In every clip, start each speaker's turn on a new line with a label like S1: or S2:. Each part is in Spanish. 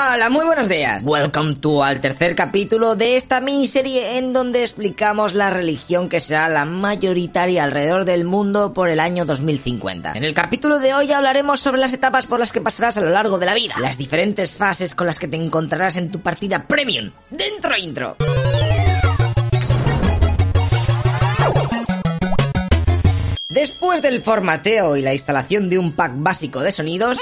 S1: Hola, muy buenos días. Welcome to al tercer capítulo de esta miniserie en donde explicamos la religión que será la mayoritaria alrededor del mundo por el año 2050. En el capítulo de hoy hablaremos sobre las etapas por las que pasarás a lo largo de la vida, las diferentes fases con las que te encontrarás en tu partida premium. Dentro intro. Después del formateo y la instalación de un pack básico de sonidos,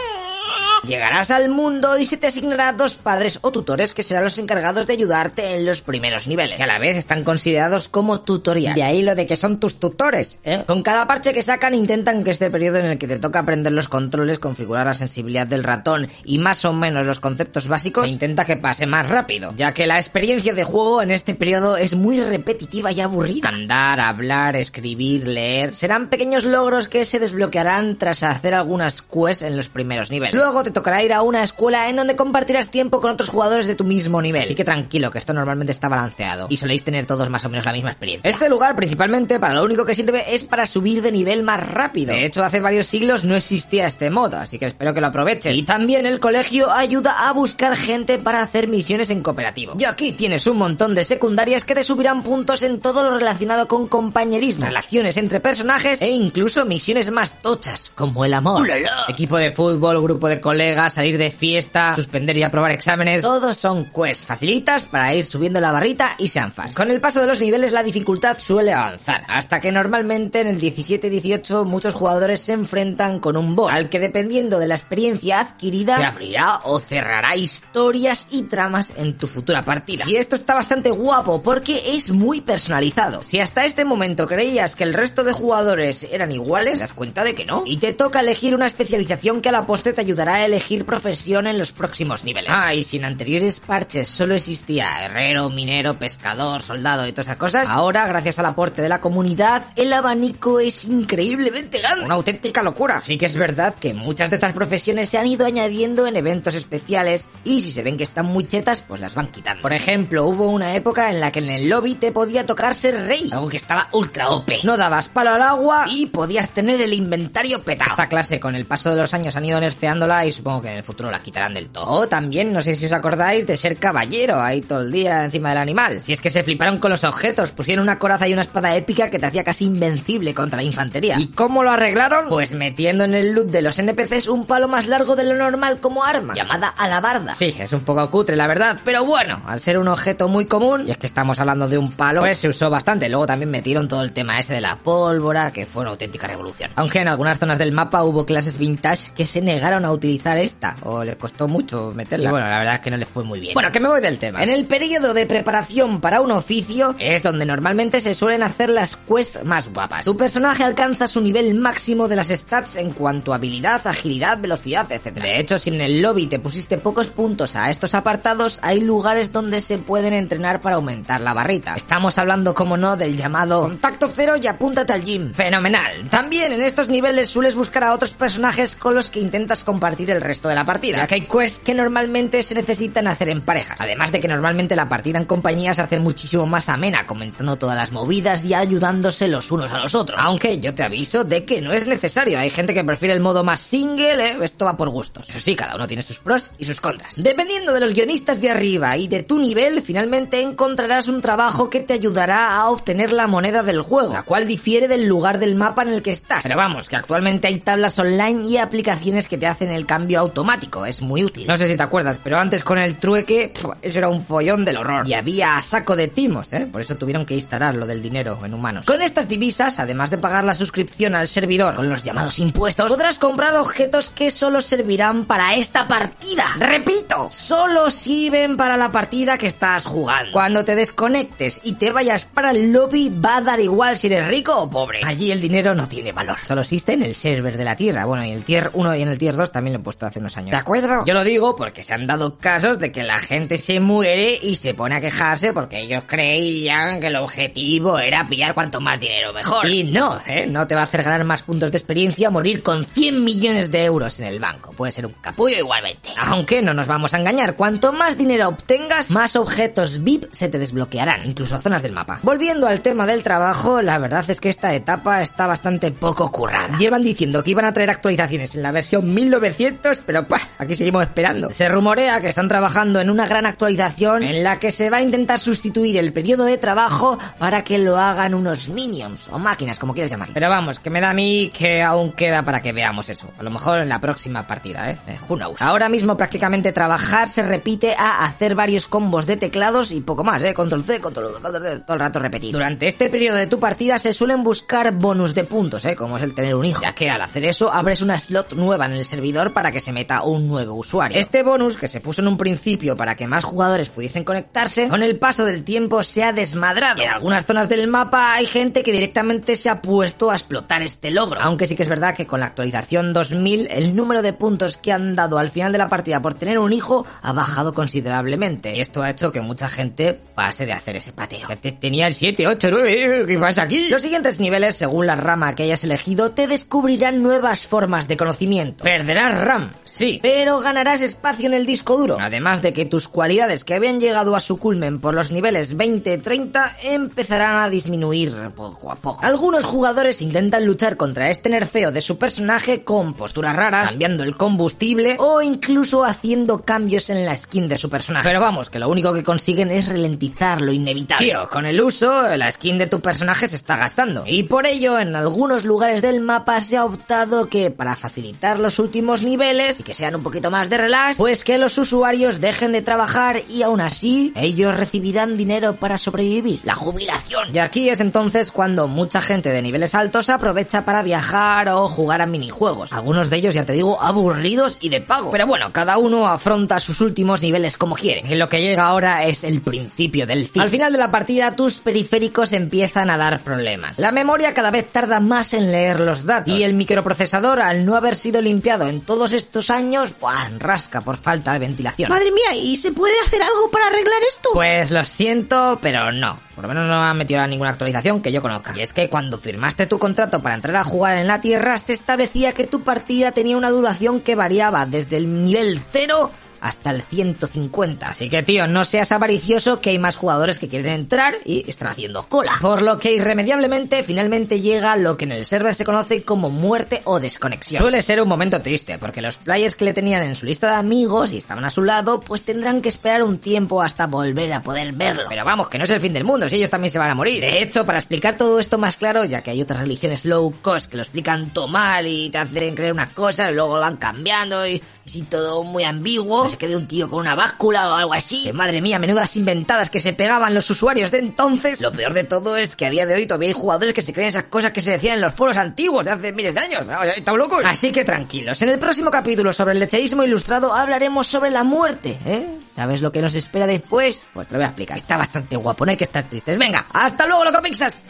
S1: Llegarás al mundo y se te asignará dos padres o tutores que serán los encargados de ayudarte en los primeros niveles. Y a la vez están considerados como tutorial. De ahí lo de que son tus tutores. ¿eh? Con cada parche que sacan intentan que este periodo en el que te toca aprender los controles, configurar la sensibilidad del ratón y más o menos los conceptos básicos, se intenta que pase más rápido. Ya que la experiencia de juego en este periodo es muy repetitiva y aburrida. Andar, hablar, escribir, leer, serán pequeños logros que se desbloquearán tras hacer algunas quests en los primeros niveles. Luego te tocará ir a una escuela en donde compartirás tiempo con otros jugadores de tu mismo nivel. Así que tranquilo, que esto normalmente está balanceado y soléis tener todos más o menos la misma experiencia. Este lugar, principalmente, para lo único que sirve es para subir de nivel más rápido. De hecho, hace varios siglos no existía este modo, así que espero que lo aproveches. Y también el colegio ayuda a buscar gente para hacer misiones en cooperativo. Y aquí tienes un montón de secundarias que te subirán puntos en todo lo relacionado con compañerismo, relaciones entre personajes e incluso misiones más tochas, como el amor. Equipo de fútbol, grupo de colegio salir de fiesta, suspender y aprobar exámenes, todos son quests facilitas para ir subiendo la barrita y sean fáciles. Con el paso de los niveles la dificultad suele avanzar, hasta que normalmente en el 17-18 muchos jugadores se enfrentan con un boss, al que dependiendo de la experiencia adquirida, te abrirá o cerrará historias y tramas en tu futura partida. Y esto está bastante guapo porque es muy personalizado. Si hasta este momento creías que el resto de jugadores eran iguales, te das cuenta de que no. Y te toca elegir una especialización que a la postre te ayudará a elegir profesión en los próximos niveles. Ah, y si en anteriores parches solo existía herrero, minero, pescador, soldado y todas esas cosas, ahora, gracias al aporte de la comunidad, el abanico es increíblemente grande. Una auténtica locura. Sí que es verdad que muchas de estas profesiones se han ido añadiendo en eventos especiales y si se ven que están muy chetas, pues las van quitando. Por ejemplo, hubo una época en la que en el lobby te podía tocar ser rey, algo que estaba ultra OP. No dabas palo al agua y podías tener el inventario petado. Esta clase con el paso de los años han ido nerfeándola y supongo que en el futuro la quitarán del todo. O también, no sé si os acordáis de ser caballero ahí todo el día encima del animal. Si es que se fliparon con los objetos, pusieron una coraza y una espada épica que te hacía casi invencible contra la infantería. ¿Y cómo lo arreglaron? Pues metiendo en el loot de los NPCs un palo más largo de lo normal como arma, llamada alabarda. Sí, es un poco cutre la verdad, pero bueno, al ser un objeto muy común, y es que estamos hablando de un palo, pues se usó bastante. Luego también metieron todo el tema ese de la pólvora, que fue una auténtica revolución. Aunque en algunas zonas del mapa hubo clases vintage que se negaron a utilizar esta, o le costó mucho meterla. Y bueno, la verdad es que no le fue muy bien. Bueno, que me voy del tema. En el periodo de preparación para un oficio es donde normalmente se suelen hacer las quests más guapas. Tu personaje alcanza su nivel máximo de las stats en cuanto a habilidad, agilidad, velocidad, etc. De hecho, si en el lobby te pusiste pocos puntos a estos apartados, hay lugares donde se pueden entrenar para aumentar la barrita. Estamos hablando, como no, del llamado contacto cero y apúntate al gym. Fenomenal. También en estos niveles sueles buscar a otros personajes con los que intentas compartir el resto de la partida, ya que hay quests que normalmente se necesitan hacer en parejas. Además de que normalmente la partida en compañía se hace muchísimo más amena, comentando todas las movidas y ayudándose los unos a los otros. Aunque yo te aviso de que no es necesario, hay gente que prefiere el modo más single, ¿eh? esto va por gustos. Eso sí, cada uno tiene sus pros y sus contras. Dependiendo de los guionistas de arriba y de tu nivel, finalmente encontrarás un trabajo que te ayudará a obtener la moneda del juego, la cual difiere del lugar del mapa en el que estás. Pero vamos, que actualmente hay tablas online y aplicaciones que te hacen el cambio automático, es muy útil. No sé si te acuerdas, pero antes con el trueque, eso era un follón del horror. Y había saco de timos, ¿eh? Por eso tuvieron que instalar lo del dinero en humanos. Con estas divisas, además de pagar la suscripción al servidor con los llamados impuestos, podrás comprar objetos que solo servirán para esta partida. Repito, solo sirven para la partida que estás jugando. Cuando te desconectes y te vayas para el lobby, va a dar igual si eres rico o pobre. Allí el dinero no tiene valor. Solo existe en el server de la Tierra. Bueno, y el tier 1 y en el tier 2 también lo he puesto hace unos años. ¿De acuerdo? Yo lo digo porque se han dado casos de que la gente se muere y se pone a quejarse porque ellos creían que el objetivo era pillar cuanto más dinero mejor. Y no, ¿eh? No te va a hacer ganar más puntos de experiencia morir con 100 millones de euros en el banco. Puede ser un capullo igualmente. Aunque no nos vamos a engañar, cuanto más dinero obtengas, más objetos VIP se te desbloquearán, incluso zonas del mapa. Volviendo al tema del trabajo, la verdad es que esta etapa está bastante poco currada. Llevan diciendo que iban a traer actualizaciones en la versión 1900 pero aquí seguimos esperando. Se rumorea que están trabajando en una gran actualización en la que se va a intentar sustituir el periodo de trabajo para que lo hagan unos minions o máquinas, como quieras llamar. Pero vamos, que me da a mí que aún queda para que veamos eso. A lo mejor en la próxima partida, ¿eh? eh who knows. Ahora mismo prácticamente trabajar se repite a hacer varios combos de teclados y poco más, ¿eh? Control C, control control todo el rato repetir. Durante este periodo de tu partida se suelen buscar bonus de puntos, ¿eh? Como es el tener un hijo. Ya que al hacer eso abres una slot nueva en el servidor para que se meta un nuevo usuario. Este bonus, que se puso en un principio para que más jugadores pudiesen conectarse, con el paso del tiempo se ha desmadrado. En algunas zonas del mapa hay gente que directamente se ha puesto a explotar este logro. Aunque sí que es verdad que con la actualización 2000 el número de puntos que han dado al final de la partida por tener un hijo ha bajado considerablemente. Y esto ha hecho que mucha gente pase de hacer ese pateo. Tenía el 7, 8, 9, ¿qué pasa aquí? Los siguientes niveles, según la rama que hayas elegido, te descubrirán nuevas formas de conocimiento. Perderás RAM, sí, pero ganarás espacio en el disco duro. Además de que tus cualidades que habían llegado a su culmen por los niveles 20-30 empezarán a disminuir poco a poco. Algunos jugadores intentan luchar contra este nerfeo de su personaje con posturas raras, cambiando el combustible o incluso haciendo cambios en la skin de su personaje. Pero vamos, que lo único que consiguen es ralentizar lo inevitable. Tío, con el uso, la skin de tu personaje se está gastando. Y por ello, en algunos lugares del mapa se ha optado que para facilitar los últimos niveles y que sean un poquito más de relax, pues que los usuarios dejen de trabajar y aún así ellos recibirán dinero para sobrevivir. La jubilación. Y aquí es entonces cuando mucha gente de niveles altos aprovecha para viajar o jugar a minijuegos. Algunos de ellos, ya te digo, aburridos y de pago. Pero bueno, cada uno afronta sus últimos niveles como quiere. Y lo que llega ahora es el principio del fin. Al final de la partida, tus periféricos empiezan a dar problemas. La memoria cada vez tarda más en leer los datos. Y el microprocesador, al no haber sido limpiado en todos estos años, ¡buah! rasca por falta de ventilación.
S2: Madre mía, ¿y se puede hacer algo para arreglar esto?
S1: Pues lo siento, pero no. Por lo menos no ha metido ninguna actualización que yo conozca. Y es que cuando firmaste tu contrato para entrar a jugar en la Tierra, se establecía que tu partida tenía una duración que variaba desde el nivel 0 hasta el 150. Así que, tío, no seas avaricioso que hay más jugadores que quieren entrar y están haciendo cola. Por lo que irremediablemente finalmente llega lo que en el server se conoce como muerte o desconexión. Suele ser un momento triste, porque los players que le tenían en su lista de amigos y estaban a su lado, pues tendrán que esperar un tiempo hasta volver a poder verlo. Pero vamos, que no es el fin del mundo, si ellos también se van a morir. De hecho, para explicar todo esto más claro, ya que hay otras religiones low cost que lo explican todo mal y te hacen creer una cosa y luego van cambiando y, y todo muy ambiguo, se quede un tío con una báscula o algo así. madre mía, menudas inventadas que se pegaban los usuarios de entonces. Lo peor de todo es que a día de hoy todavía hay jugadores que se creen esas cosas que se decían en los foros antiguos de hace miles de años. ¿Estamos locos? Así que tranquilos. En el próximo capítulo sobre el lecheísmo ilustrado hablaremos sobre la muerte, ¿eh? ¿Sabes lo que nos espera después? Pues te lo voy a explicar. Está bastante guapo, no hay que estar tristes. Venga, hasta luego, loco Pixas.